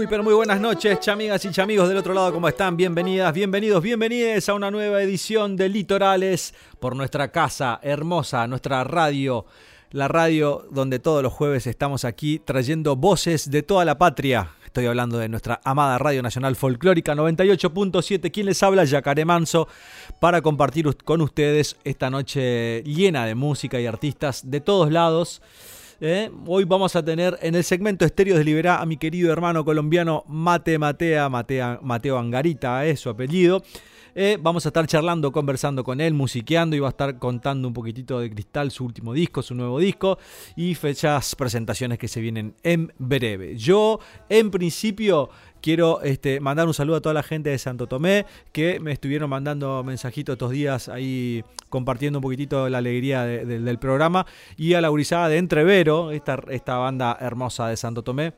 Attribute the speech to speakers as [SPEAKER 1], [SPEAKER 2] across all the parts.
[SPEAKER 1] Muy pero muy buenas noches, chamigas y chamigos del otro lado, ¿cómo están? Bienvenidas, bienvenidos, bienvenidas a una nueva edición de Litorales por nuestra casa hermosa, nuestra radio, la radio donde todos los jueves estamos aquí trayendo voces de toda la patria. Estoy hablando de nuestra amada Radio Nacional Folclórica 98.7. ¿Quién les habla? Yacaré Manso, para compartir con ustedes esta noche llena de música y artistas de todos lados. ¿Eh? Hoy vamos a tener en el segmento Estéreo de Liberá a mi querido hermano colombiano Mate Matea, Mateo Angarita es su apellido. Eh, vamos a estar charlando, conversando con él, musiqueando y va a estar contando un poquitito de Cristal, su último disco, su nuevo disco y fechas, presentaciones que se vienen en breve. Yo, en principio, quiero este, mandar un saludo a toda la gente de Santo Tomé que me estuvieron mandando mensajitos estos días ahí compartiendo un poquitito la alegría del programa y a la gurizada de Entrevero, esta, esta banda hermosa de Santo Tomé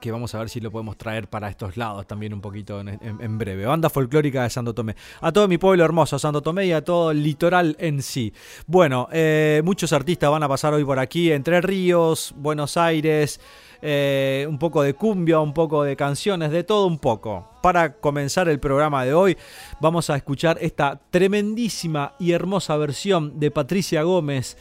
[SPEAKER 1] que vamos a ver si lo podemos traer para estos lados también un poquito en, breve. Banda folclórica de Santo Tomé. A todo mi pueblo hermoso, Santo Tomé y a todo el litoral en sí. Bueno, eh, muchos artistas van a pasar hoy por aquí, Entre Ríos, Buenos Aires, eh, un poco de cumbia, un poco de canciones, de todo un poco. Para comenzar el programa de hoy, vamos a escuchar esta tremendísima y hermosa versión de Patricia Gómez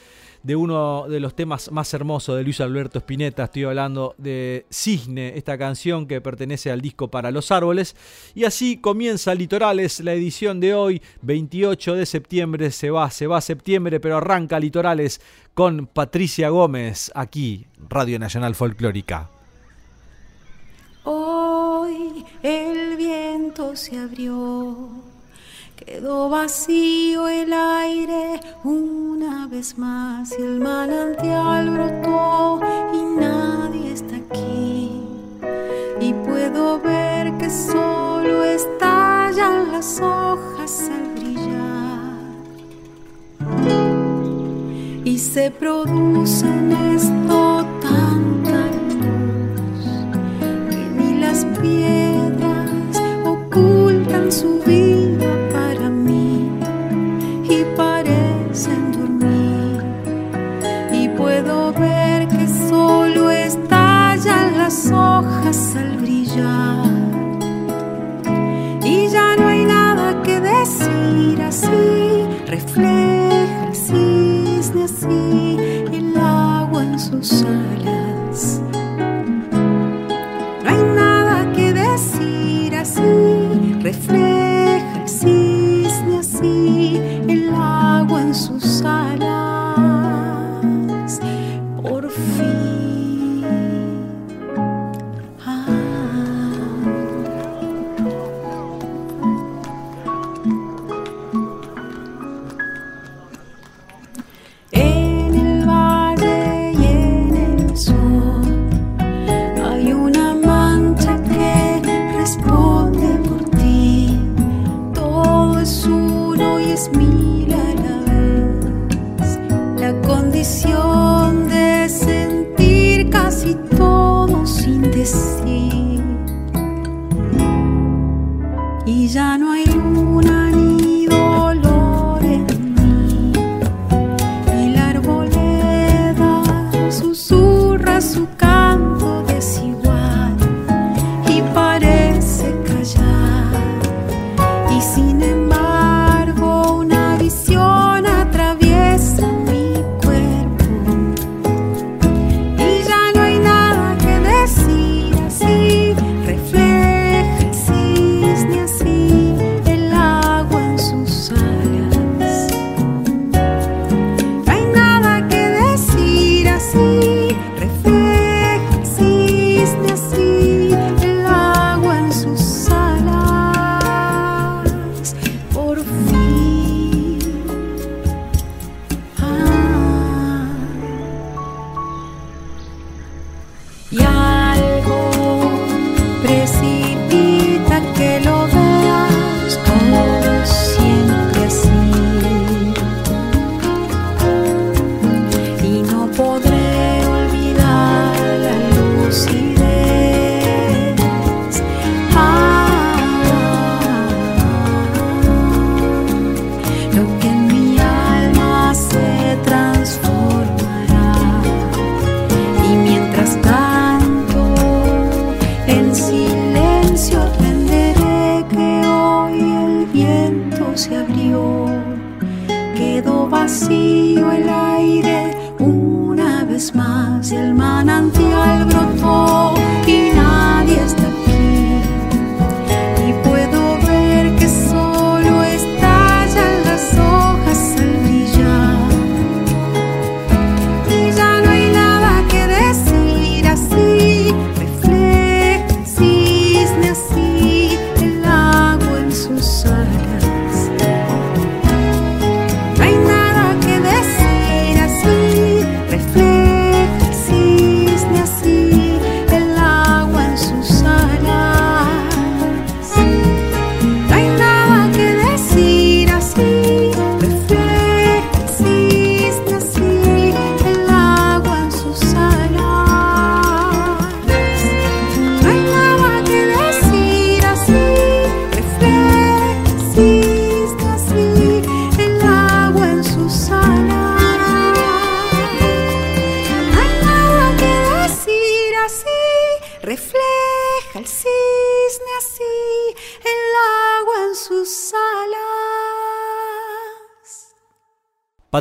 [SPEAKER 1] de uno de los temas más hermosos de Luis Alberto Spinetta. Estoy hablando de Cisne, esta canción que pertenece al disco Para los Árboles. Y así comienza Litorales, la edición de hoy, 28 de septiembre. Se va, se va septiembre, pero arranca Litorales con Patricia Gómez, aquí, Radio Nacional Folclórica.
[SPEAKER 2] Hoy el viento se abrió Quedó vacío el aire una vez más y el manantial brotó y nadie está aquí. Y puedo ver que solo estallan las hojas al brillar. Y se produce en esto tanta luz que ni las piedras ocultan su vida. Las hojas al brillar. Y ya no hay nada que decir así, refleja el cisne así, el agua en sus alas. No hay nada que decir así, refleja el cisne así, el agua en sus alas.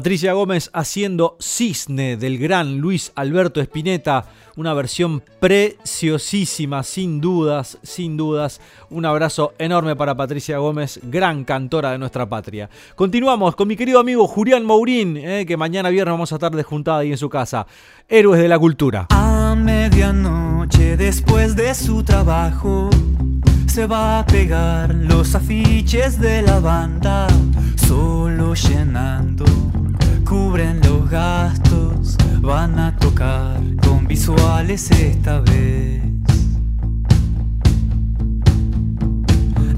[SPEAKER 1] Patricia Gómez haciendo Cisne del gran Luis Alberto Spinetta, una versión preciosísima, sin dudas, sin dudas. Un abrazo enorme para Patricia Gómez, gran cantora de nuestra patria. Continuamos con mi querido amigo Julián Mourín, eh, que mañana viernes vamos a estar de juntada ahí en su casa. Héroes de la cultura.
[SPEAKER 3] A medianoche después de su trabajo se va a pegar los afiches de la banda, solo llenando, cubren los gastos, van a tocar con visuales esta vez.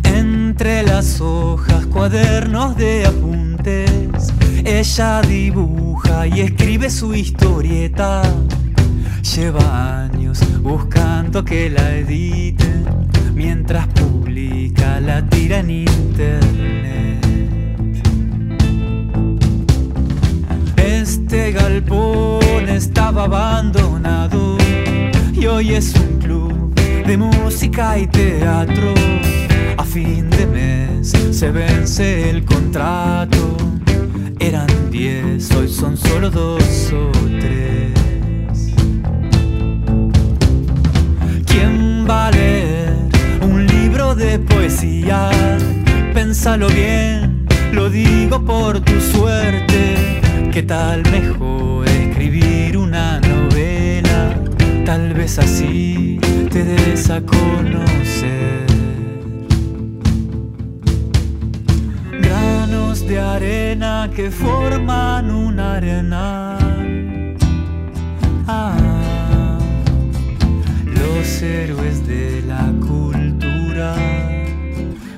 [SPEAKER 3] Entre las hojas, cuadernos de apuntes, ella dibuja y escribe su historieta. Lleva años buscando que la editen mientras publica la tira en internet. Este galpón estaba abandonado y hoy es un club de música y teatro. A fin de mes se vence el contrato. Eran diez, hoy son solo dos o tres. ¿Quién va a leer un libro de poesía? Pénsalo bien, lo digo por tu suerte. ¿Qué tal mejor escribir una novela? Tal vez así te des a conocer. Granos de arena que forman una arena. Ah, los héroes de la cultura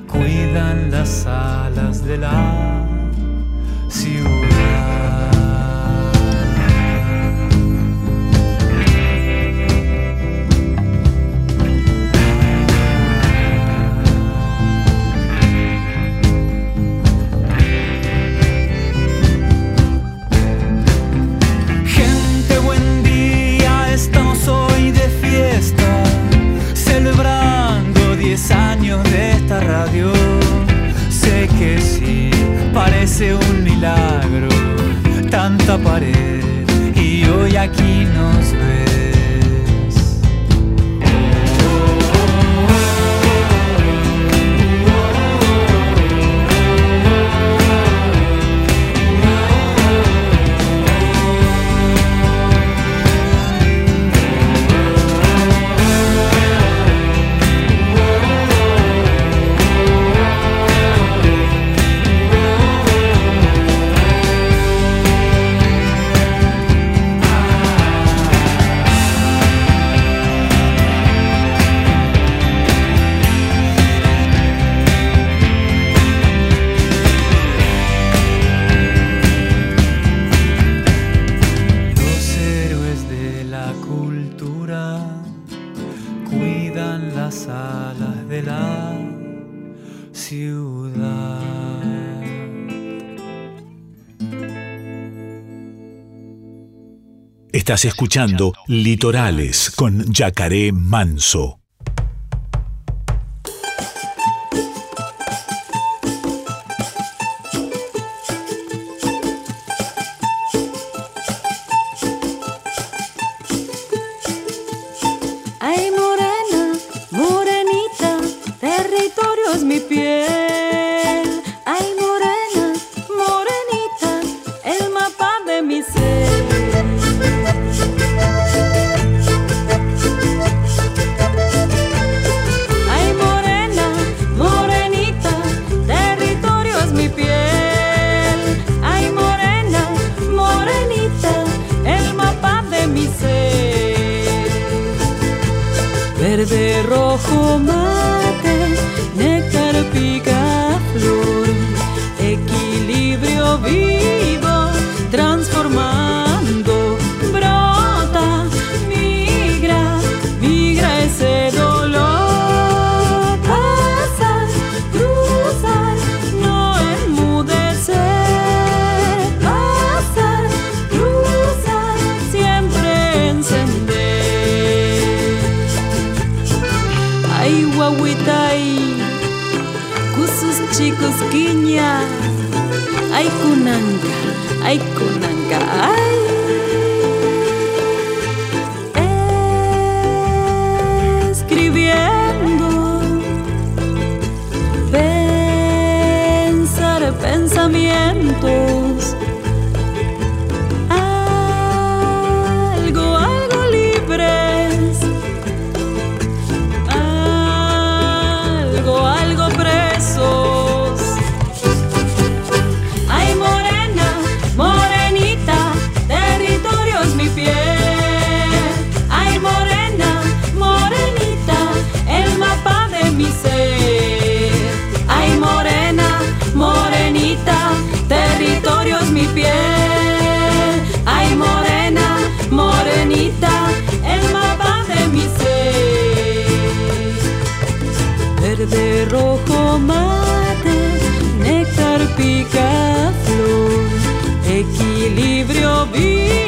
[SPEAKER 3] cuidan las alas de la ciudad.
[SPEAKER 4] Estás escuchando Litorales con Yacaré Manso.
[SPEAKER 5] Ay, morena, morenita, territorio es mi piel. ντομάτες, νεκταρ πικά φλού, εκεί λίβριο βίντεο.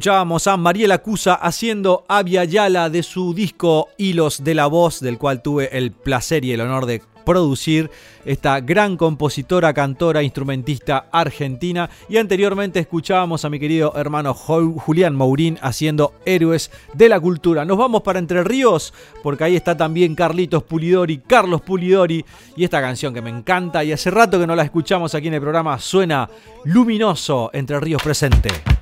[SPEAKER 1] Escuchábamos a Mariela Cusa haciendo Avia Yala de su disco Hilos de la Voz, del cual tuve el placer y el honor de producir esta gran compositora, cantora, instrumentista argentina. Y anteriormente escuchábamos a mi querido hermano Julián Maurín haciendo Héroes de la Cultura. Nos vamos para Entre Ríos, porque ahí está también Carlitos Pulidori, Carlos Pulidori, y esta canción que me encanta y hace rato que no la escuchamos aquí en el programa, suena luminoso Entre Ríos presente.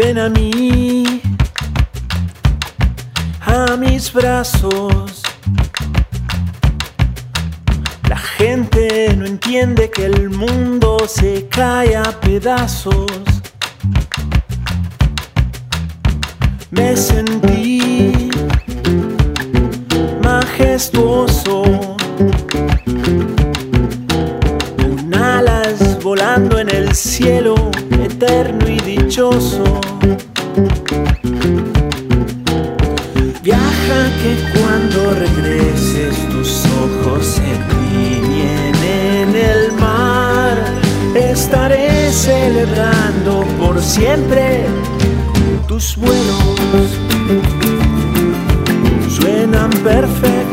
[SPEAKER 6] Ven a mí, a mis brazos. La gente no entiende que el mundo se cae a pedazos. Me sentí majestuoso, con alas volando en el cielo, eterno Viaja que cuando regreses tus ojos se tiñen en el mar. Estaré celebrando por siempre tus vuelos. Suenan perfecto.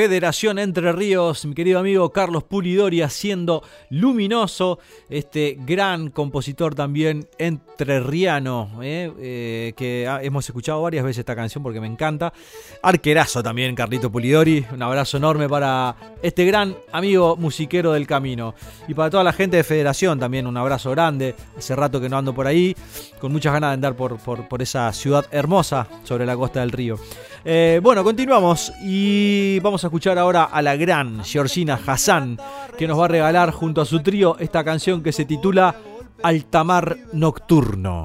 [SPEAKER 1] Federación Entre Ríos, mi querido amigo Carlos Pulidori haciendo luminoso, este gran compositor también entrerriano, eh, eh, que hemos escuchado varias veces esta canción porque me encanta. Arquerazo también, Carlito Pulidori, un abrazo enorme para este gran amigo musiquero del camino. Y para toda la gente de Federación también un abrazo grande, hace rato que no ando por ahí, con muchas ganas de andar por esa ciudad hermosa sobre la costa del río. Eh, bueno, continuamos y vamos a escuchar ahora a la gran Georgina Hassan, que nos va a regalar junto a su trío esta canción que se titula Altamar Nocturno.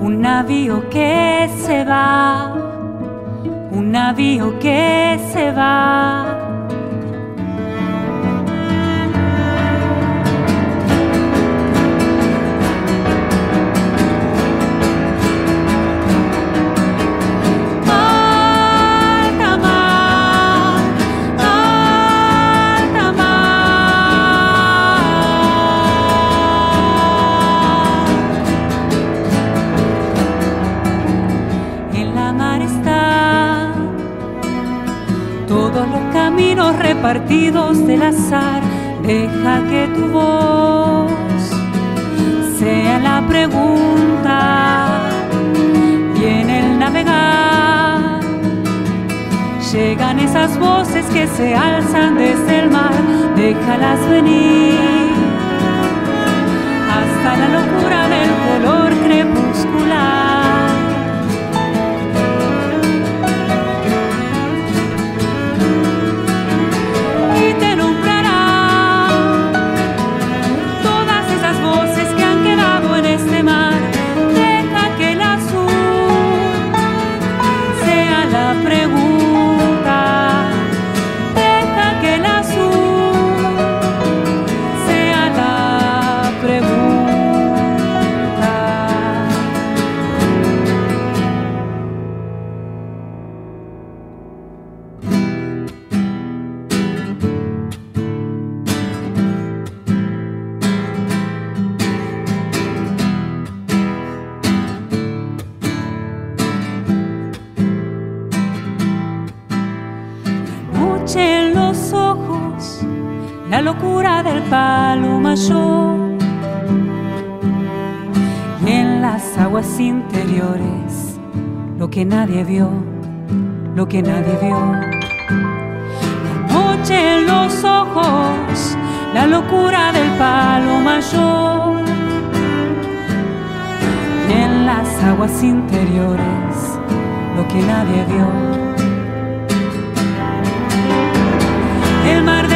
[SPEAKER 7] Un navío que se va, un navío que se va. Repartidos del azar. Deja que tu voz sea la pregunta y en el navegar llegan esas voces que se alzan desde el mar. Déjalas venir hasta la locura la locura del palo mayor. Y en las aguas interiores, lo que nadie vio, lo que nadie vio. La noche en los ojos, la locura del palo mayor. Y en las aguas interiores, lo que nadie vio. el mar delante,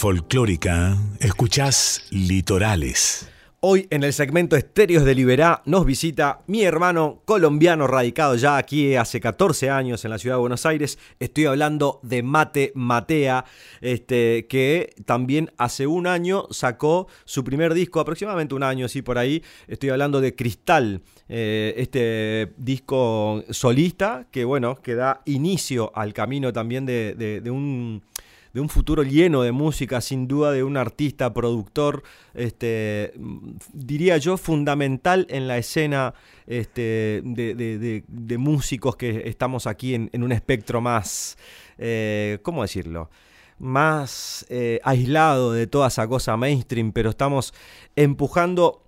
[SPEAKER 4] Folclórica, escuchás Litorales.
[SPEAKER 1] Hoy en el segmento Estéreos de Liberá nos visita mi hermano colombiano radicado ya aquí hace 14 años en la ciudad de Buenos Aires. Estoy hablando de Mate Matea, este, que también hace un año sacó su primer disco, aproximadamente un año así por ahí. Estoy hablando de Cristal, eh, este disco solista que bueno, que da inicio al camino también de un de un futuro lleno de música, sin duda de un artista, productor, este, diría yo, fundamental en la escena este, de, músicos que estamos aquí en, en un espectro más, eh, ¿cómo decirlo? Más eh, aislado de toda esa cosa mainstream, pero estamos empujando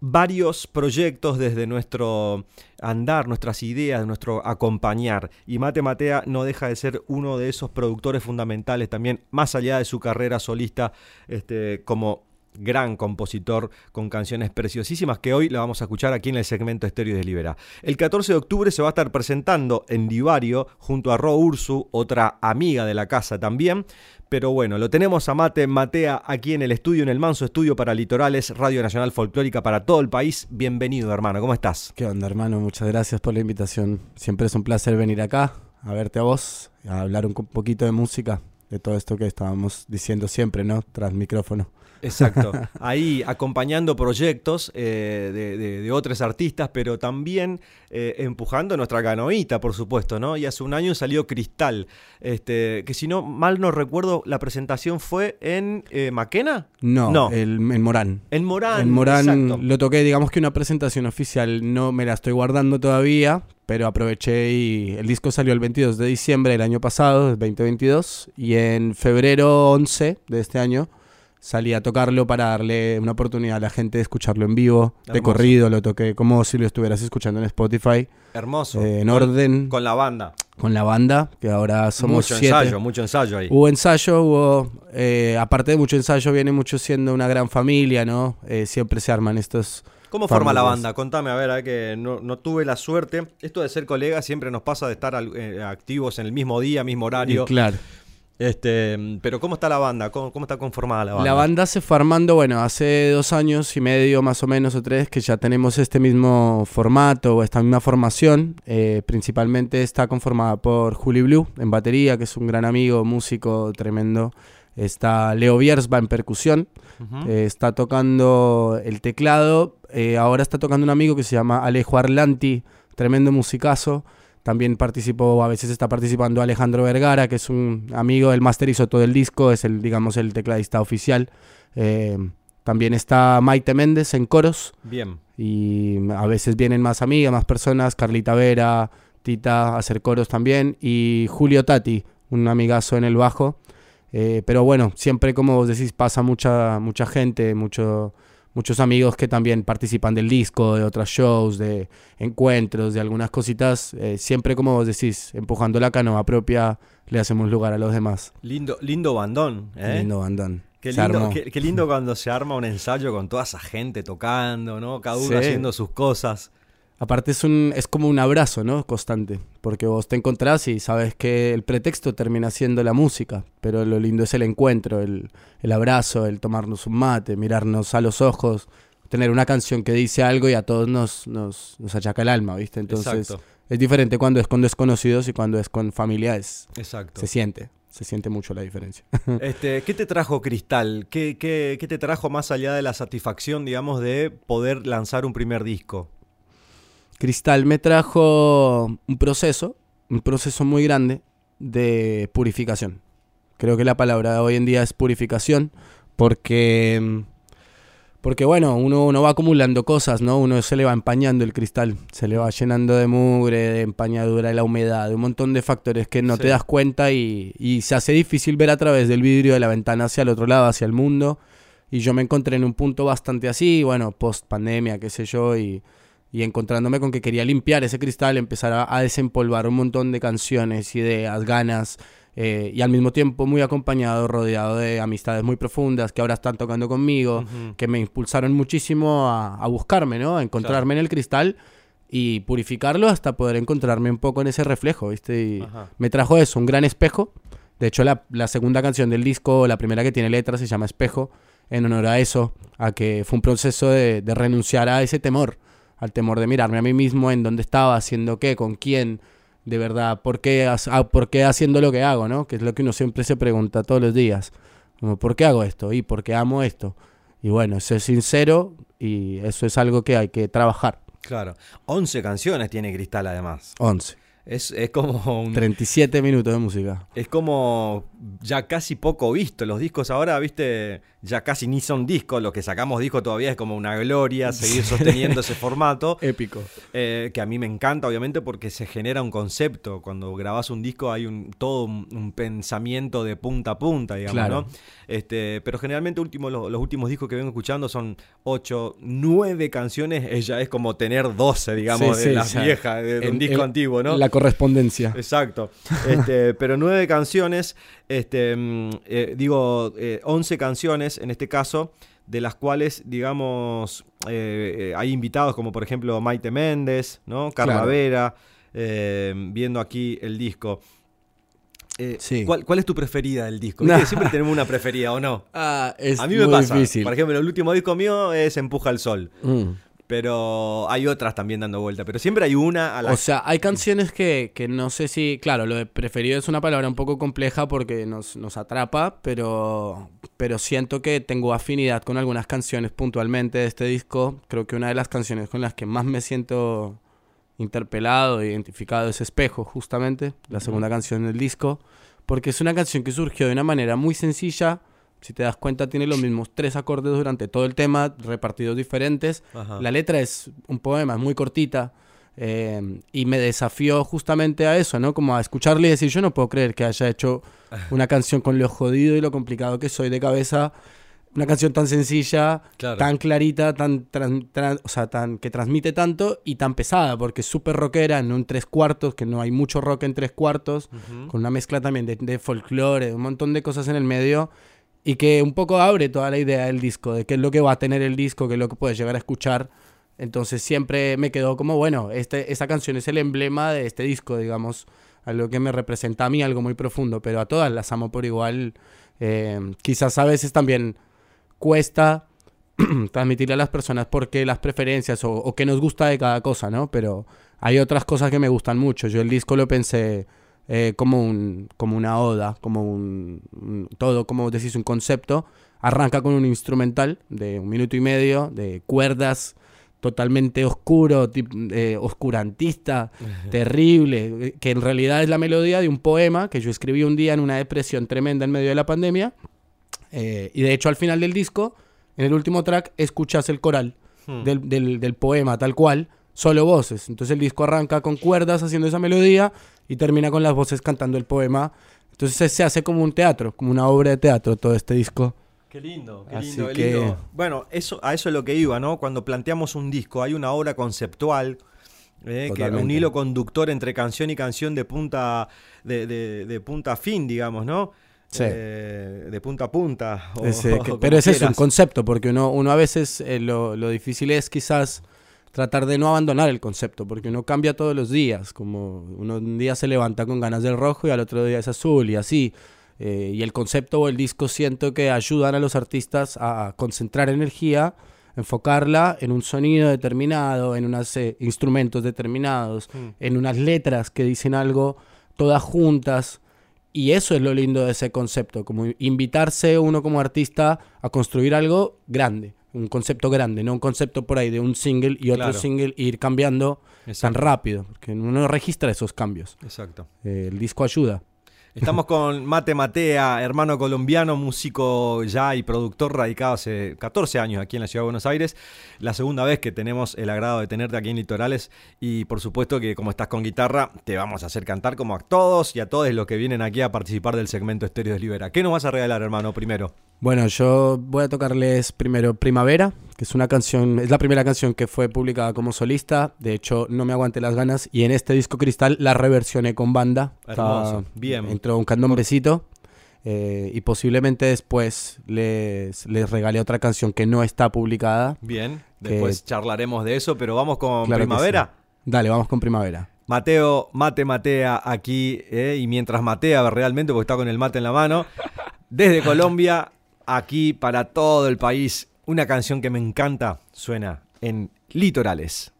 [SPEAKER 1] varios proyectos desde nuestro andar, nuestras ideas, nuestro acompañar. Y Mate Matea no deja de ser uno de esos productores fundamentales también, más allá de su carrera solista, este, como gran compositor con canciones preciosísimas que hoy la vamos a escuchar aquí en el segmento Estéreo de Libera. El 14 de octubre se va a estar presentando en Divario junto a Ro Ursu, otra amiga de la casa también. Pero bueno, lo tenemos a Mate Matea aquí en el estudio, en el Manso Estudio para Litorales, Radio Nacional Folclórica para todo el país. Bienvenido, hermano, ¿cómo estás?
[SPEAKER 8] ¿Qué onda, hermano? Muchas gracias por la invitación. Siempre es un placer venir acá, a verte a vos, a hablar un poquito de música, de todo esto que estábamos diciendo siempre, ¿no? Tras micrófono.
[SPEAKER 1] Exacto. Ahí acompañando proyectos eh, de, de- de otros artistas, pero también eh, empujando nuestra canoita, por supuesto, ¿no? Y hace un año salió Cristal, este, que si no mal no recuerdo, la presentación fue en eh, Maquena.
[SPEAKER 8] No,
[SPEAKER 1] No.
[SPEAKER 8] El, en Morán.
[SPEAKER 1] En Morán.
[SPEAKER 8] en Morán
[SPEAKER 1] exacto.
[SPEAKER 8] lo toqué, digamos que una presentación oficial no me la estoy guardando todavía, pero aproveché y el disco salió el 22 de diciembre del año pasado, el 2022, y en febrero 11 de este año salí a tocarlo para darle una oportunidad a la gente de escucharlo en vivo, de corrido, lo toqué como si lo estuvieras escuchando en Spotify,
[SPEAKER 1] Hermoso.
[SPEAKER 8] eh, en orden,
[SPEAKER 1] Con la banda.
[SPEAKER 8] con la banda, que ahora somos
[SPEAKER 1] mucho
[SPEAKER 8] siete.
[SPEAKER 1] ensayo, mucho ensayo ahí.
[SPEAKER 8] Hubo ensayo, hubo, eh, aparte de mucho ensayo, viene mucho siendo una gran familia, ¿no? Eh, siempre se arman estos...
[SPEAKER 1] ¿Cómo forma la banda? Contame, a ver, ver, que no, no tuve la suerte. Esto de ser colegas siempre nos pasa de estar al- eh, activos en el mismo día, mismo horario.
[SPEAKER 8] Y claro.
[SPEAKER 1] Este, pero ¿cómo está la banda? ¿Cómo, cómo está conformada la banda?
[SPEAKER 8] La banda se fue armando, bueno, hace dos años y medio más o menos o tres que ya tenemos este mismo formato o esta misma formación. Eh, principalmente está conformada por Juli Blue en batería, que es un gran amigo, músico tremendo. Está Leo Biersba en percusión. Eh, está tocando el teclado. eh, ahora está tocando un amigo que se llama Alejo Arlanti, tremendo musicazo. También participó, a veces está participando Alejandro Vergara, que es un amigo, el masterizó todo el disco, es el, digamos, el tecladista oficial. Eh, también está Maite Méndez en coros
[SPEAKER 1] Bien.
[SPEAKER 8] y a veces vienen más amigas, más personas, Carlita Vera, Tita a hacer coros también y Julio Tati, un amigazo en el bajo. Eh, pero bueno, siempre como vos decís pasa mucha mucha gente, mucho, muchos amigos que también participan del disco, de otros shows, de encuentros, de algunas cositas. Eh, siempre como vos decís, empujando la canoa propia, le hacemos lugar a los demás.
[SPEAKER 1] Lindo, lindo bandón, ¿eh?
[SPEAKER 8] Lindo bandón.
[SPEAKER 1] Qué lindo, qué, qué lindo cuando se arma un ensayo con toda esa gente tocando, ¿no? Cada uno
[SPEAKER 8] Sí.
[SPEAKER 1] haciendo sus cosas.
[SPEAKER 8] Aparte es, un, es como un abrazo, ¿no? Constante. Porque vos te encontrás y sabes que el pretexto termina siendo la música. Pero lo lindo es el encuentro, el, el abrazo, el tomarnos un mate, mirarnos a los ojos, tener una canción que dice algo y a todos nos, nos, nos achaca el alma, ¿viste? Entonces
[SPEAKER 1] Exacto.
[SPEAKER 8] es diferente cuando es con desconocidos y cuando es con familiares.
[SPEAKER 1] Exacto.
[SPEAKER 8] Se siente, se siente mucho la diferencia.
[SPEAKER 1] Este, ¿Qué te trajo Cristal? ¿Qué, qué, qué te trajo más allá de la satisfacción, digamos, de poder lanzar un primer disco?
[SPEAKER 8] Cristal me trajo un proceso, un proceso muy grande de purificación. Creo que la palabra de hoy en día es purificación porque, porque bueno, uno, uno va acumulando cosas, ¿no? Uno se le va empañando el cristal, se le va llenando de mugre, de empañadura, de la humedad, de un montón de factores que no
[SPEAKER 1] Sí.
[SPEAKER 8] te das cuenta y, y se hace difícil ver a través del vidrio de la ventana hacia el otro lado, hacia el mundo. Y yo me encontré en un punto bastante así, bueno, post pandemia, qué sé yo, y, y encontrándome con que quería limpiar ese cristal, empezar a, a desempolvar un montón de canciones, ideas, ganas, eh, y al mismo tiempo muy acompañado, rodeado de amistades muy profundas que ahora están tocando conmigo, que me impulsaron muchísimo a, a buscarme, ¿no? A encontrarme en el cristal y purificarlo hasta poder encontrarme un poco en ese reflejo, ¿viste? Y
[SPEAKER 1] Ajá.
[SPEAKER 8] me trajo eso, un gran espejo. De hecho, la, la segunda canción del disco, la primera que tiene letra, se llama Espejo, en honor a eso, a que fue un proceso de, de renunciar a ese temor, al temor de mirarme a mí mismo en dónde estaba, haciendo qué, con quién, de verdad, por qué, ah, por qué haciendo lo que hago, ¿no? Que es lo que uno siempre se pregunta todos los días. Como, ¿por qué hago esto? Y ¿por qué amo esto? Y bueno, eso es sincero y eso es algo que hay que trabajar.
[SPEAKER 1] Claro. 11 canciones tiene Cristal, además.
[SPEAKER 8] 11.
[SPEAKER 1] Es, es como un,
[SPEAKER 8] 37 minutos de música.
[SPEAKER 1] Es como ya casi poco visto. Los discos ahora, viste, ya casi ni son discos. Lo que sacamos disco todavía es como una gloria seguir sosteniendo ese formato.
[SPEAKER 8] Épico.
[SPEAKER 1] eh, que a mí me encanta, obviamente, porque se genera un concepto. Cuando grabas un disco hay un, todo un, un pensamiento de punta a punta, digamos,
[SPEAKER 8] Claro.
[SPEAKER 1] ¿no? Este, pero generalmente último, lo- los últimos discos que vengo escuchando son 8, 9 canciones. Ella es como tener 12, digamos,
[SPEAKER 8] Sí,
[SPEAKER 1] de
[SPEAKER 8] sí,
[SPEAKER 1] las viejas, de, de un disco
[SPEAKER 8] en-
[SPEAKER 1] antiguo, ¿no?
[SPEAKER 8] La correspondencia.
[SPEAKER 1] Exacto. Este, pero nueve canciones, este, mm, eh, digo, eh, once canciones en este caso, de las cuales, digamos, eh, hay invitados como por ejemplo Maite Méndez, ¿no? Carla. Vera, eh, viendo aquí el disco. Eh,
[SPEAKER 8] Sí.
[SPEAKER 1] ¿cuál, cuál es tu preferida del disco?
[SPEAKER 8] No.
[SPEAKER 1] Siempre tenemos una preferida, ¿o no?
[SPEAKER 8] Ah, es
[SPEAKER 1] A mí me
[SPEAKER 8] muy
[SPEAKER 1] pasa.
[SPEAKER 8] difícil.
[SPEAKER 1] Por ejemplo, el último disco mío es Empuja el Sol.
[SPEAKER 8] Mm.
[SPEAKER 1] Pero hay otras también dando vuelta. Pero siempre hay una a la
[SPEAKER 8] O sea, hay canciones que, que no sé si, claro, lo de preferido es una palabra un poco compleja porque nos, nos atrapa, pero, pero siento que tengo afinidad con algunas canciones puntualmente de este disco. Creo que una de las canciones con las que más me siento interpelado, e identificado es Espejo, justamente, la segunda canción del disco, porque es una canción que surgió de una manera muy sencilla. Si te das cuenta, tiene los mismos tres acordes durante todo el tema, repartidos diferentes.
[SPEAKER 1] Ajá.
[SPEAKER 8] La letra es un poema, es muy cortita. eh, y me desafió justamente a eso, ¿no? Como a escucharle y decir, yo no puedo creer que haya hecho una canción con lo jodido y lo complicado que soy de cabeza. Una canción tan sencilla,
[SPEAKER 1] Claro.
[SPEAKER 8] tan clarita, tan, tran- tran- o sea, tan, que transmite tanto y tan pesada, porque es súper rockera, en un tres cuartos, que no hay mucho rock en tres cuartos, con una mezcla también de, de folclore, un montón de cosas en el medio, y que un poco abre toda la idea del disco, de qué es lo que va a tener el disco, qué es lo que puedes llegar a escuchar. Entonces siempre me quedó como, bueno, este, esta canción es el emblema de este disco, digamos, algo que me representa a mí, algo muy profundo, pero a todas las amo por igual. Eh, quizás a veces también cuesta transmitirle a las personas por qué las preferencias o, o qué nos gusta de cada cosa, ¿no? Pero hay otras cosas que me gustan mucho. Yo el disco lo pensé eh, como, un, como una oda, como un, un- todo, como decís, un concepto. Arranca con un instrumental de un minuto y medio, de cuerdas, totalmente oscuro, tip- eh, oscurantista, terrible, eh, que en realidad es la melodía de un poema que yo escribí un día en una depresión tremenda en medio de la pandemia. Eh, y de hecho al final del disco, en el último track, escuchas el coral
[SPEAKER 1] Hmm.
[SPEAKER 8] del, del- del poema tal cual, solo voces. Entonces el disco arranca con cuerdas haciendo esa melodía y termina con las voces cantando el poema. Entonces se- hace como un teatro, como una obra de teatro todo este disco.
[SPEAKER 1] Qué lindo, qué
[SPEAKER 8] Así
[SPEAKER 1] lindo, qué lindo. Bueno, eso, a eso es lo que iba, ¿no? Cuando planteamos un disco, hay una obra conceptual, eh, que un hilo conductor entre canción y canción de punta, de, de- de punta a fin, digamos, ¿no?
[SPEAKER 8] Sí.
[SPEAKER 1] Eh, de punta a punta. o-
[SPEAKER 8] Ese- que-
[SPEAKER 1] como
[SPEAKER 8] pero ese es un
[SPEAKER 1] quieras.
[SPEAKER 8] concepto, porque uno, uno a veces eh, lo, lo difícil es quizás tratar de no abandonar el concepto, porque uno cambia todos los días, como uno un día se levanta con ganas del rojo y al otro día es azul y así. Eh, y el concepto o el disco siento que ayudan a los artistas a concentrar energía, enfocarla en un sonido determinado, en unos instrumentos determinados,
[SPEAKER 1] Mm.
[SPEAKER 8] en unas letras que dicen algo todas juntas. Y eso es lo lindo de ese concepto, como invitarse uno como artista a construir algo grande, un concepto grande, no un concepto por ahí de un single y otro
[SPEAKER 1] Claro.
[SPEAKER 8] single e ir cambiando tan rápido, porque uno no registra esos cambios.
[SPEAKER 1] Exacto.
[SPEAKER 8] Eh, el disco ayuda.
[SPEAKER 1] Estamos con Mate Matea, hermano colombiano, músico ya y productor radicado hace 14 años aquí en la ciudad de Buenos Aires. La segunda vez que tenemos el agrado de tenerte aquí en Litorales y por supuesto que como estás con guitarra te vamos a hacer cantar como a todos y a todos los que vienen aquí a participar del segmento Estéreo de Libera. ¿Qué nos vas a regalar, hermano, primero?
[SPEAKER 8] Bueno, yo voy a tocarles primero Primavera, que es una canción, es la primera canción que fue publicada como solista. De hecho, no me aguante las ganas. Y en este disco Cristal la reversioné con banda.
[SPEAKER 1] Hermoso,
[SPEAKER 8] Está-
[SPEAKER 1] bien.
[SPEAKER 8] Entró un candombecito. eh, y posiblemente después les, les regalé otra canción que no está publicada.
[SPEAKER 1] Bien,
[SPEAKER 8] Que-
[SPEAKER 1] después charlaremos de eso, pero vamos con
[SPEAKER 8] Claro
[SPEAKER 1] Primavera.
[SPEAKER 8] sí. Dale, vamos con Primavera.
[SPEAKER 1] Mateo, mate matea aquí, eh, y mientras matea realmente, porque está con el mate en la mano, desde Colombia, aquí para todo el país, una canción que me encanta, suena en Litorales.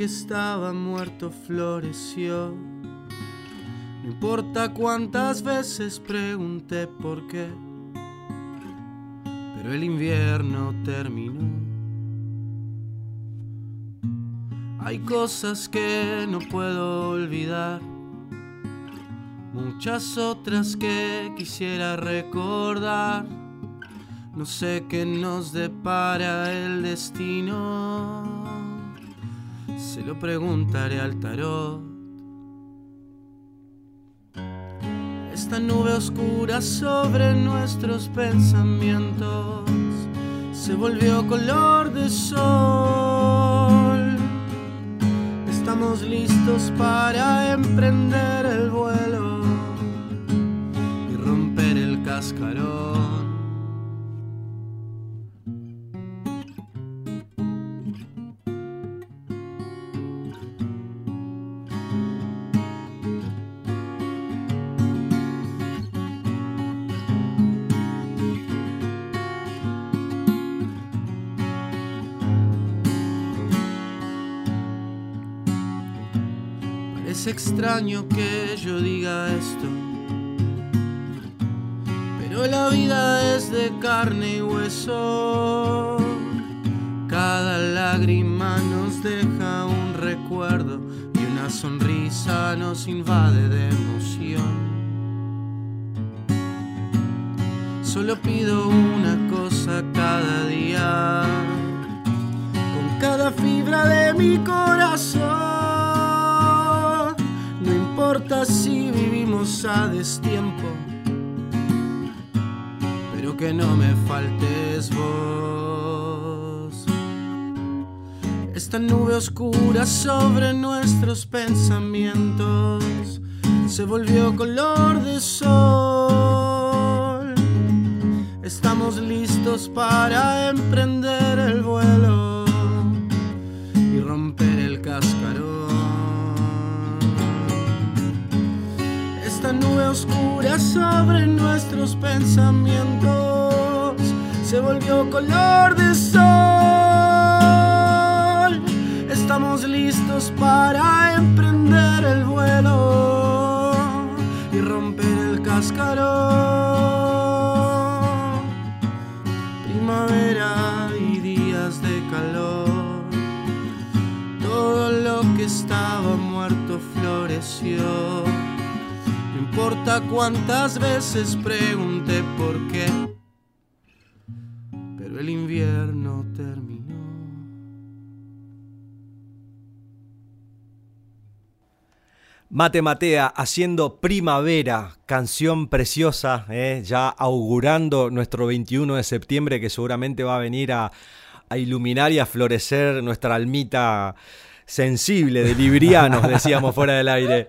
[SPEAKER 8] Que estaba muerto floreció. No importa cuántas veces pregunté por qué, pero el invierno terminó. Hay cosas que no puedo olvidar, muchas otras que quisiera recordar. No sé qué nos depara el destino. Lo preguntaré al tarot. Esta nube oscura sobre nuestros pensamientos se volvió color de sol. Estamos listos para emprender el vuelo y romper el cascarón. Extraño que yo diga esto, pero la vida es de carne y hueso. Cada lágrima nos deja un recuerdo y una sonrisa nos invade de emoción. Solo pido una cosa cada día, con cada fibra de mi corazón. Vivimos a destiempo, pero que no me faltes vos. Esta nube oscura sobre nuestros pensamientos se volvió color de sol.
[SPEAKER 9] Estamos listos para emprender el vuelo y romper el cascarón. Oscura sobre nuestros pensamientos se volvió color de sol. Estamos listos para emprender el vuelo y romper el cascarón. Primavera y días de calor. Todo lo que estaba muerto floreció. No importa cuántas veces pregunté por qué. Pero el invierno terminó.
[SPEAKER 1] Mate Matea haciendo Primavera, canción preciosa, eh, ya augurando nuestro 21 de septiembre que seguramente va a venir a, a iluminar y a florecer nuestra almita sensible de librianos, decíamos fuera del aire.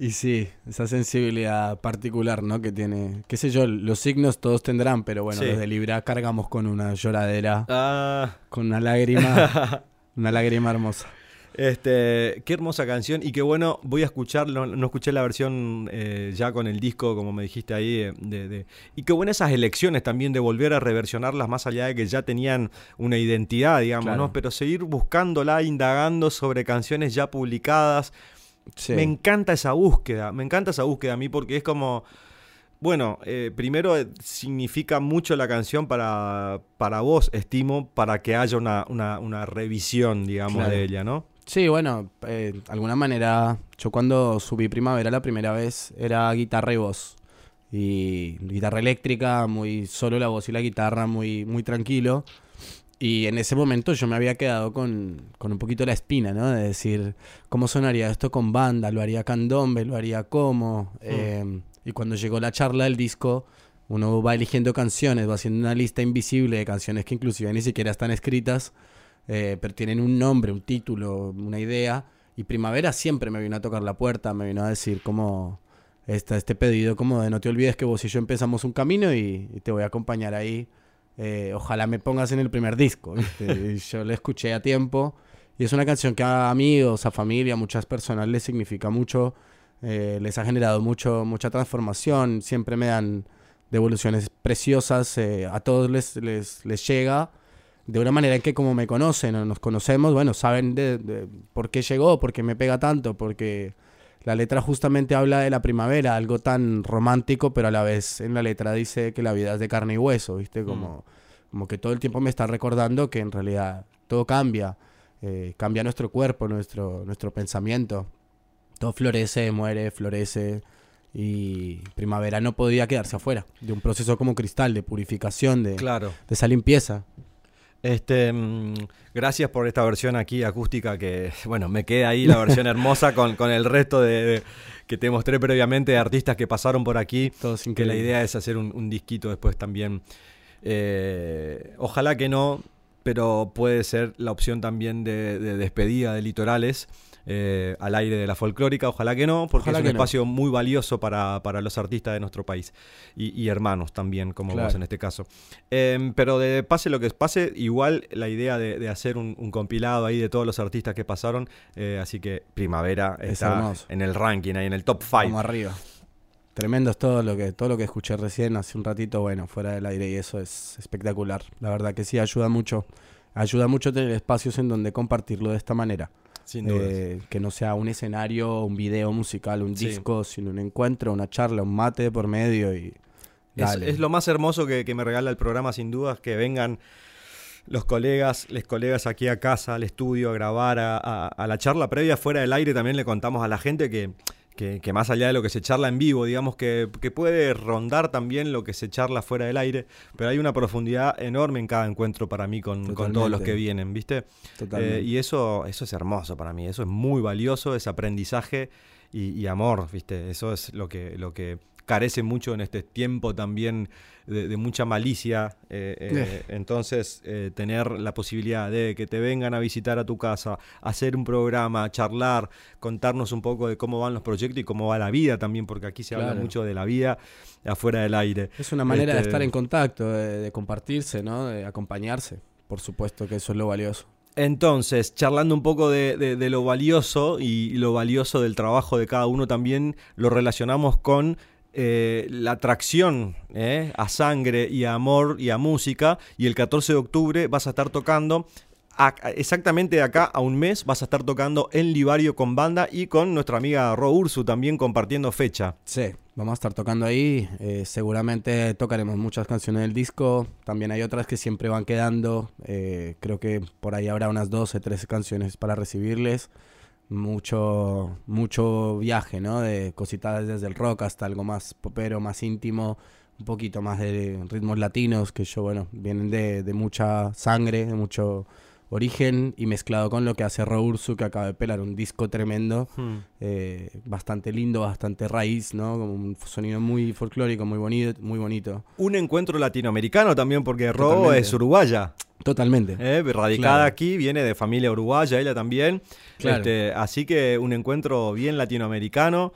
[SPEAKER 8] Y sí, esa sensibilidad particular, ¿no? Que tiene, qué sé yo, los signos todos tendrán, pero bueno,
[SPEAKER 1] Sí.
[SPEAKER 8] los de Libra cargamos con una lloradera,
[SPEAKER 1] Ah,
[SPEAKER 8] con una lágrima, una lágrima hermosa.
[SPEAKER 1] Este, qué hermosa canción y qué bueno, voy a escucharlo, no escuché la versión eh, ya con el disco, como me dijiste ahí, eh, de, de- y qué buenas esas elecciones también de volver a reversionarlas más allá de que ya tenían una identidad, digamos,
[SPEAKER 8] Claro.
[SPEAKER 1] ¿no? Pero seguir buscándola, indagando sobre canciones ya publicadas.
[SPEAKER 8] Sí.
[SPEAKER 1] Me encanta esa búsqueda, me encanta esa búsqueda a mí porque es como, bueno, eh, primero eh, significa mucho la canción para, para vos, estimo, para que haya una, una, una revisión, digamos,
[SPEAKER 8] Claro.
[SPEAKER 1] de ella, ¿no?
[SPEAKER 8] Sí, bueno, eh, de alguna manera, yo cuando subí Primavera la primera vez era guitarra y voz. Y guitarra eléctrica, muy solo la voz y la guitarra, muy, muy tranquilo. Y en ese momento yo me había quedado con, con un poquito la espina, ¿no? De decir, ¿cómo sonaría esto con banda? ¿Lo haría candombe? ¿Lo haría como? Eh, y cuando llegó la charla del disco, uno va eligiendo canciones, va haciendo una lista invisible de canciones que inclusive ni siquiera están escritas, eh, pero tienen un nombre, un título, una idea. Y Primavera siempre me vino a tocar la puerta, me vino a decir como esta, este pedido, como de no te olvides que vos y yo empezamos un camino y, y te voy a acompañar ahí. Eh, ojalá me pongas en el primer disco. yo le escuché a tiempo. Y es una canción que a amigos, a familia, a muchas personas les significa mucho. eh, les ha generado mucho, mucha transformación. Siempre me dan devoluciones preciosas. eh, a todos les, les, les llega de una manera en que como me conocen o nos conocemos, bueno, saben de, de por qué llegó, por qué me pega tanto, porque la letra justamente habla de la primavera, algo tan romántico, pero a la vez en la letra dice que la vida es de carne y hueso, ¿viste? Como, como que todo el tiempo me está recordando que en realidad todo cambia, eh, cambia nuestro cuerpo, nuestro, nuestro pensamiento, todo florece, muere, florece. Y primavera no podía quedarse afuera de un proceso como cristal, de purificación, de,
[SPEAKER 1] Claro.
[SPEAKER 8] de esa limpieza.
[SPEAKER 1] Este, mm, gracias por esta versión aquí acústica que, bueno, me queda ahí la versión hermosa con, con el resto de, de- que te mostré previamente de artistas que pasaron por aquí.
[SPEAKER 8] Todos
[SPEAKER 1] Que la idea es hacer un, un disquito después también. Eh, ojalá que no, pero puede ser la opción también de, de despedida de litorales. Eh, al aire de la folclórica, ojalá que no, porque
[SPEAKER 8] Ojalá
[SPEAKER 1] es un
[SPEAKER 8] no.
[SPEAKER 1] espacio muy valioso para, para los artistas de nuestro país y, y hermanos también, como
[SPEAKER 8] Claro.
[SPEAKER 1] vos en este caso. Em, pero de pase lo que pase, igual la idea de, de hacer un, un compilado ahí de todos los artistas que pasaron, eh, así que Primavera
[SPEAKER 8] Es
[SPEAKER 1] está
[SPEAKER 8] hermoso.
[SPEAKER 1] en el ranking, ahí en el top 5.
[SPEAKER 8] Como arriba. Tremendo es todo lo que todo lo que escuché recién hace un ratito, bueno, fuera del aire y eso es espectacular. La verdad que sí ayuda mucho. Ayuda mucho tener espacios en donde compartirlo de esta manera. Eh, que no sea un escenario, un video musical, un
[SPEAKER 1] Sí.
[SPEAKER 8] disco, sino un encuentro, una charla, un mate por medio y
[SPEAKER 1] Es,
[SPEAKER 8] dale.
[SPEAKER 1] es lo más hermoso que, que me regala el programa, sin dudas, que vengan los colegas, les colegas aquí a casa, al estudio, a grabar, a, a- a la charla previa fuera del aire. También le contamos a la gente que, que- que más allá de lo que se charla en vivo, digamos que, que puede rondar también lo que se charla fuera del aire, pero hay una profundidad enorme en cada encuentro para mí con, con todos los que vienen, ¿viste?
[SPEAKER 8] Totalmente.
[SPEAKER 1] Eh, y eso, eso es hermoso para mí, eso es muy valioso, es aprendizaje y, y amor, ¿viste? Eso es lo que, lo que carece mucho en este tiempo también de, de mucha malicia. eh, eh, entonces, eh, tener la posibilidad de que te vengan a visitar a tu casa, hacer un programa, charlar, contarnos un poco de cómo van los proyectos y cómo va la vida también, porque aquí se habla mucho de la vida afuera del aire.
[SPEAKER 8] Es una manera de
[SPEAKER 1] Este,
[SPEAKER 8] estar en contacto, de, de compartirse, ¿no? De acompañarse. Por supuesto que eso es lo valioso.
[SPEAKER 1] Entonces, charlando un poco de, de- de lo valioso y lo valioso del trabajo de cada uno también lo relacionamos con eh, la atracción eh, a sangre y a amor y a música. Y el 14 de octubre vas a estar tocando, exactamente de acá a un mes, vas a estar tocando en Livario con banda y con nuestra amiga Ro Ursu también compartiendo fecha.
[SPEAKER 8] Sí, vamos a estar tocando ahí. eh, seguramente tocaremos muchas canciones del disco. También hay otras que siempre van quedando. creo que por ahí habrá unas 12, 13 canciones para recibirles. Mucho, mucho viaje, ¿no? De cositas desde el rock hasta algo más popero, más íntimo. Un poquito más de ritmos latinos que yo, bueno, vienen de, de mucha sangre, de mucho origen y mezclado con lo que hace Ro Ursu, que acaba de pelar un disco tremendo eh, bastante lindo, bastante raíz, ¿no? Como un sonido muy folclórico, muy bonito, muy bonito.
[SPEAKER 1] Un encuentro latinoamericano también, porque Ro es uruguaya.
[SPEAKER 8] Totalmente.
[SPEAKER 1] Eh, radicada
[SPEAKER 8] Claro.
[SPEAKER 1] aquí, viene de familia uruguaya, ella también.
[SPEAKER 8] Claro.
[SPEAKER 1] Este, así que un encuentro bien latinoamericano.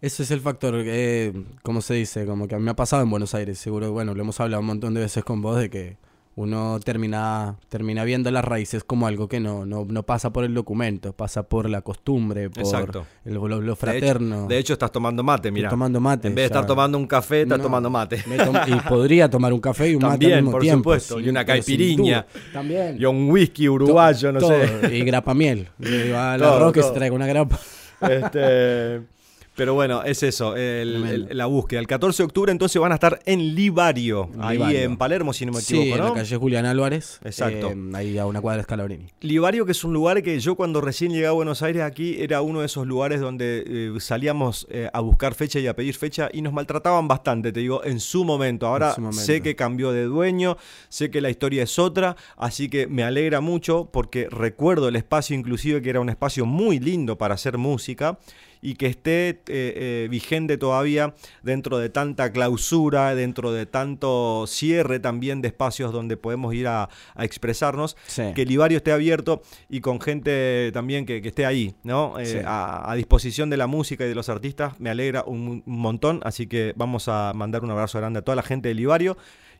[SPEAKER 8] Ese es el factor, eh, ¿cómo se dice? Como que a mí me ha pasado en Buenos Aires, seguro, bueno, lo hemos hablado un montón de veces con vos, de que uno termina, termina viendo las raíces como algo que no, no, no pasa por el documento, pasa por la costumbre, por
[SPEAKER 1] Exacto.
[SPEAKER 8] el, lo, lo
[SPEAKER 1] De hecho-
[SPEAKER 8] fraterno.
[SPEAKER 1] De hecho, estás tomando mate, mira.
[SPEAKER 8] tomando mate,
[SPEAKER 1] En vez de estar tomando un café, estás
[SPEAKER 8] No,
[SPEAKER 1] tomando mate.
[SPEAKER 8] y podría tomar un café y un mate
[SPEAKER 1] También,
[SPEAKER 8] al mismo
[SPEAKER 1] por
[SPEAKER 8] tiempo.
[SPEAKER 1] supuesto, y una caipiriña.
[SPEAKER 8] También.
[SPEAKER 1] Y un whisky uruguayo, no
[SPEAKER 8] Todo,
[SPEAKER 1] sé.
[SPEAKER 8] Y grapa miel. Le digo al
[SPEAKER 1] Todo,
[SPEAKER 8] arroz que se
[SPEAKER 1] todo.
[SPEAKER 8] traiga una grapa.
[SPEAKER 1] Este, pero bueno, es eso, el- la búsqueda. El 14 de octubre entonces van a estar en Livario,
[SPEAKER 8] En
[SPEAKER 1] ahí en Palermo, si no me
[SPEAKER 8] Sí,
[SPEAKER 1] equivoco,
[SPEAKER 8] en
[SPEAKER 1] ¿no?
[SPEAKER 8] la calle Julián Álvarez.
[SPEAKER 1] Exacto.
[SPEAKER 8] eh, ahí a una cuadra de Scalabrini.
[SPEAKER 1] Livario, que es un lugar que yo cuando recién llegué a Buenos Aires aquí, era uno de esos lugares donde eh, salíamos eh, a buscar fecha y a pedir fecha y nos maltrataban bastante, te digo, en su momento. Ahora
[SPEAKER 8] En su momento.
[SPEAKER 1] sé que cambió de dueño, sé que la historia es otra, así que me alegra mucho porque recuerdo el espacio inclusive que era un espacio muy lindo para hacer música y que esté eh, eh, vigente todavía dentro de tanta clausura, dentro de tanto cierre también de espacios donde podemos ir a, a expresarnos,
[SPEAKER 8] Sí.
[SPEAKER 1] que el Livario esté abierto y con gente también que, que esté ahí, ¿no? Eh,
[SPEAKER 8] Sí.
[SPEAKER 1] a, a disposición de la música y de los artistas, me alegra un, un montón, así que vamos a mandar un abrazo grande a toda la gente del Livario.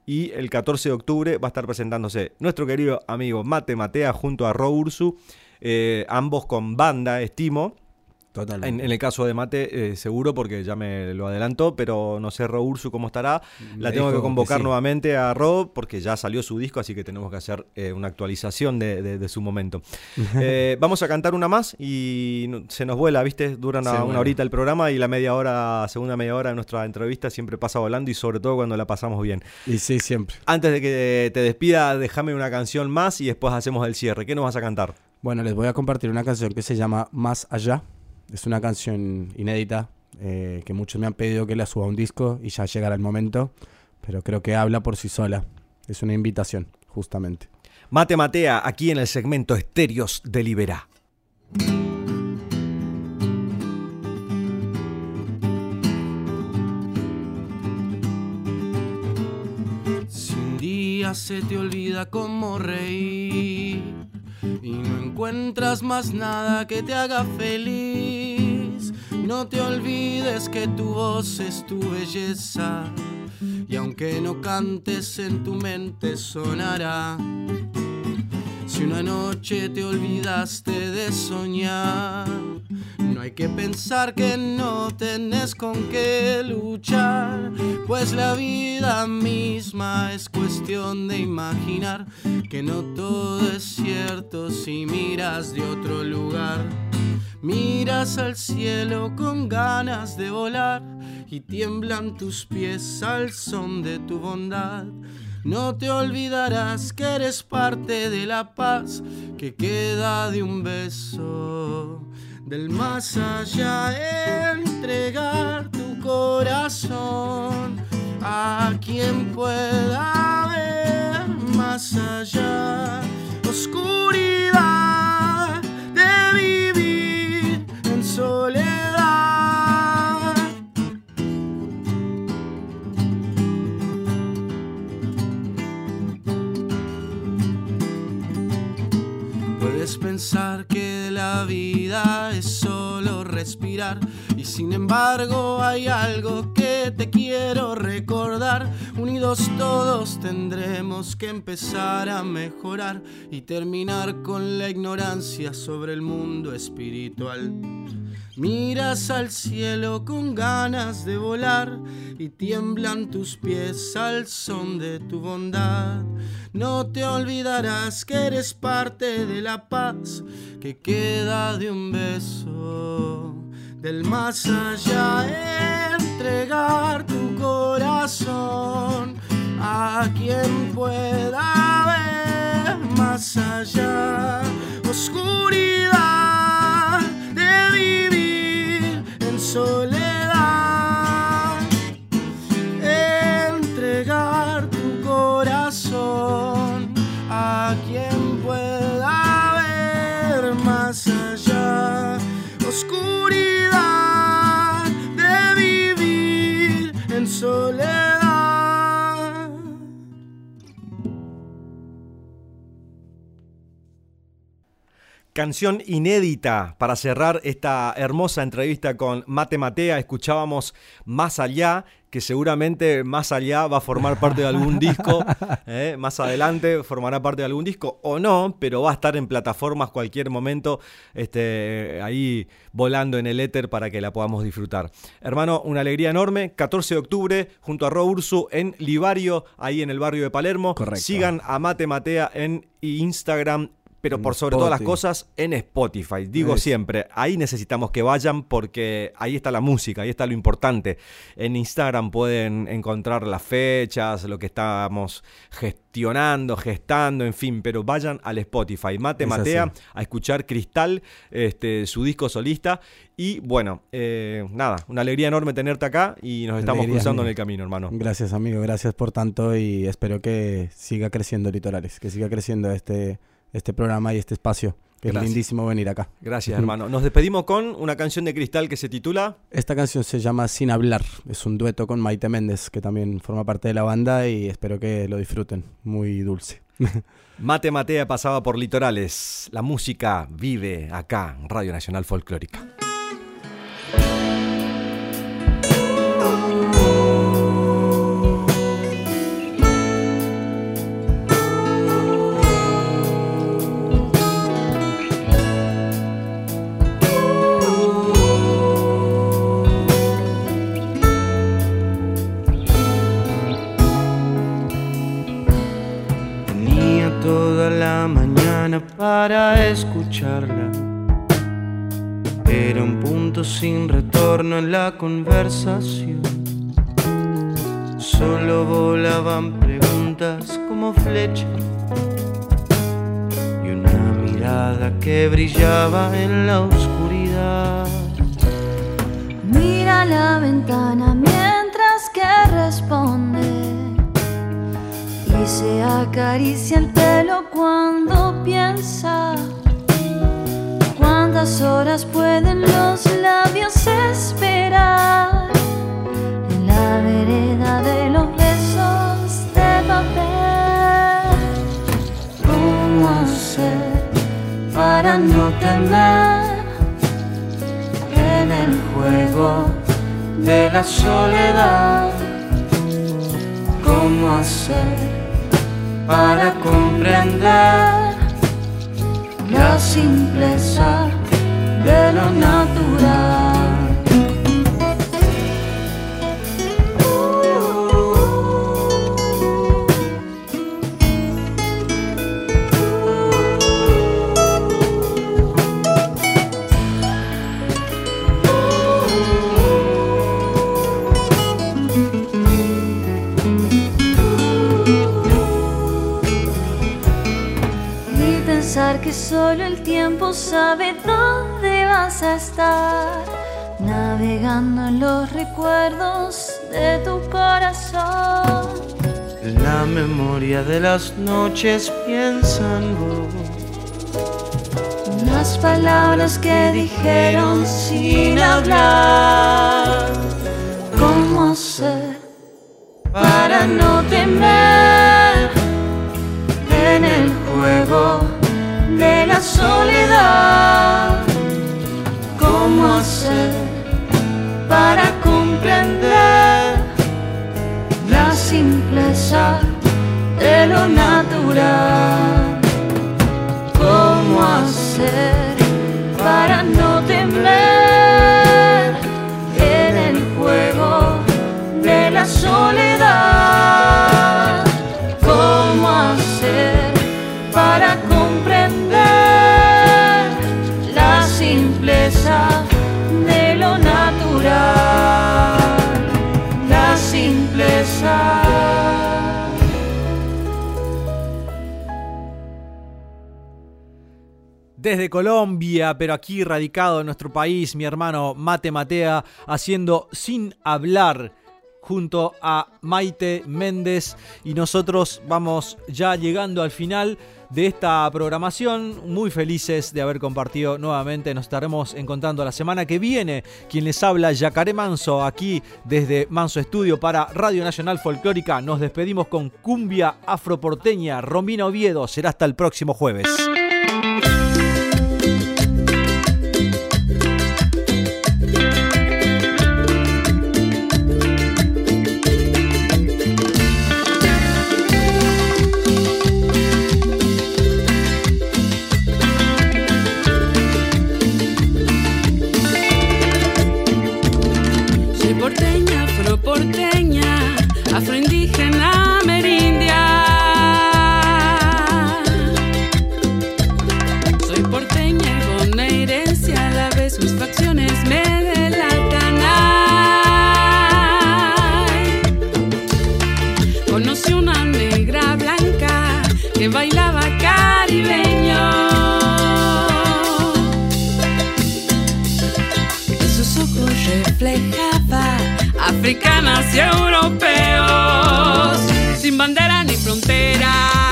[SPEAKER 1] Y el 14 de octubre va a estar presentándose nuestro querido amigo Mate Matea junto a Ro Ursu, eh, ambos con banda, estimo.
[SPEAKER 8] Totalmente.
[SPEAKER 1] En, en el caso de Mate, eh, seguro, porque ya me lo adelantó, pero no sé Ro Ursu cómo estará. La
[SPEAKER 8] Me
[SPEAKER 1] tengo que convocar
[SPEAKER 8] que sí.
[SPEAKER 1] nuevamente a Ro, porque ya salió su disco, así que tenemos que hacer eh, una actualización de, de- de su momento. Eh, vamos a cantar una más y se nos vuela, ¿viste? Dura una, una horita el programa y la media hora, segunda media hora de nuestra entrevista siempre pasa volando y sobre todo cuando la pasamos bien.
[SPEAKER 8] Y sí, siempre.
[SPEAKER 1] Antes de que te despida, déjame una canción más y después hacemos el cierre. ¿Qué nos vas a cantar?
[SPEAKER 8] Bueno, les voy a compartir una canción que se llama Más Allá. Es una canción inédita eh, que muchos me han pedido que la suba a un disco y ya llegará el momento. Pero creo que habla por sí sola. Es una invitación, justamente.
[SPEAKER 1] Mate Matea, aquí en el segmento Estéreos de Liberá.
[SPEAKER 9] Si un día se te olvida cómo reír y no encuentras más nada que te haga feliz, no te olvides que tu voz es tu belleza y aunque no cantes en tu mente sonará. Si una noche te olvidaste de soñar, hay que pensar que no tenés con qué luchar, pues la vida misma es cuestión de imaginar que no todo es cierto si miras de otro lugar. Miras al cielo con ganas de volar y tiemblan tus pies al son de tu bondad. No te olvidarás que eres parte de la paz que queda de un beso del más allá, entregar tu corazón a quien pueda ver más allá. Oscuridad de vivir en soledad. Puedes pensar que la vida es solo respirar y sin embargo hay algo que te quiero recordar. Unidos todos tendremos que empezar a mejorar y terminar con la ignorancia sobre el mundo espiritual. Miras al cielo con ganas de volar y tiemblan tus pies al son de tu bondad. No te olvidarás que eres parte de la paz que queda de un beso del más allá. Entregar tu corazón a quien pueda ver más allá. Oscuridad soledad.
[SPEAKER 1] Canción inédita para cerrar esta hermosa entrevista con Mate Matea. Escuchábamos Más Allá, que seguramente Más Allá va a formar parte de algún disco. ¿eh? Más adelante formará parte de algún disco o no, pero va a estar en plataformas cualquier momento, este, ahí volando en el éter para que la podamos disfrutar. Hermano, una alegría enorme. 14 de octubre, junto a Ro Ursu en Livario, ahí en el barrio de Palermo.
[SPEAKER 8] Correcto.
[SPEAKER 1] Sigan a Mate Matea en Instagram pero por sobre todas las cosas en Spotify. Digo
[SPEAKER 8] Es-
[SPEAKER 1] siempre, ahí necesitamos que vayan porque ahí está la música, ahí está lo importante. En Instagram pueden encontrar las fechas, lo que estamos gestionando, gestando, en fin, pero vayan al Spotify. Mate
[SPEAKER 8] Es
[SPEAKER 1] Matea
[SPEAKER 8] así.
[SPEAKER 1] a escuchar Cristal, este, su disco solista. Y bueno, eh, nada, una alegría enorme tenerte acá y nos estamos
[SPEAKER 8] Alegría
[SPEAKER 1] cruzando en el camino, hermano.
[SPEAKER 8] Gracias, amigo. Gracias por tanto y espero que siga creciendo Litorales, que siga creciendo este, este programa y este espacio. Que es lindísimo venir acá.
[SPEAKER 1] Gracias, hermano. Nos despedimos con una canción de Cristal que se titula...
[SPEAKER 8] Esta canción se llama Sin Hablar. Es un dueto con Maite Méndez, que también forma parte de la banda y espero que lo disfruten. Muy dulce.
[SPEAKER 1] Mate Matea pasaba por litorales. La música vive acá, Radio Nacional Folclórica.
[SPEAKER 9] Para escucharla. Era un punto sin retorno en la conversación. Solo volaban preguntas como flechas y una mirada que brillaba en la oscuridad.
[SPEAKER 5] Mira la ventana mientras que responde y se acaricia el pelo cuando piensa. ¿Cuántas horas pueden los labios esperar en la vereda de los besos de papel? ¿Cómo hacer para no temer?
[SPEAKER 9] en el juego de la soledad. ¿Cómo hacer para comprender la simpleza de lo natural?
[SPEAKER 5] Solo el tiempo sabe dónde vas a estar, navegando en los recuerdos de tu corazón.
[SPEAKER 9] La memoria de las noches piensa en vos.
[SPEAKER 5] Las palabras que dijeron sin hablar. ¿Cómo hacer
[SPEAKER 9] para no temer en el juego de la soledad.
[SPEAKER 5] ¿Cómo hacer para comprender la simpleza de lo natural? ¿Cómo hacer?
[SPEAKER 1] Desde Colombia, pero aquí radicado en nuestro país, mi hermano Mate Matea, haciendo sin hablar junto a Maite Méndez. Y nosotros vamos ya llegando al final de esta programación, muy felices de haber compartido nuevamente, nos estaremos encontrando la semana que viene, quien les habla Yacaré Manso aquí desde Manso Estudio para Radio Nacional Folclórica, nos despedimos con cumbia afroporteña, Romina Oviedo, será hasta el próximo jueves.
[SPEAKER 7] Africanas y europeos, sin bandera ni frontera.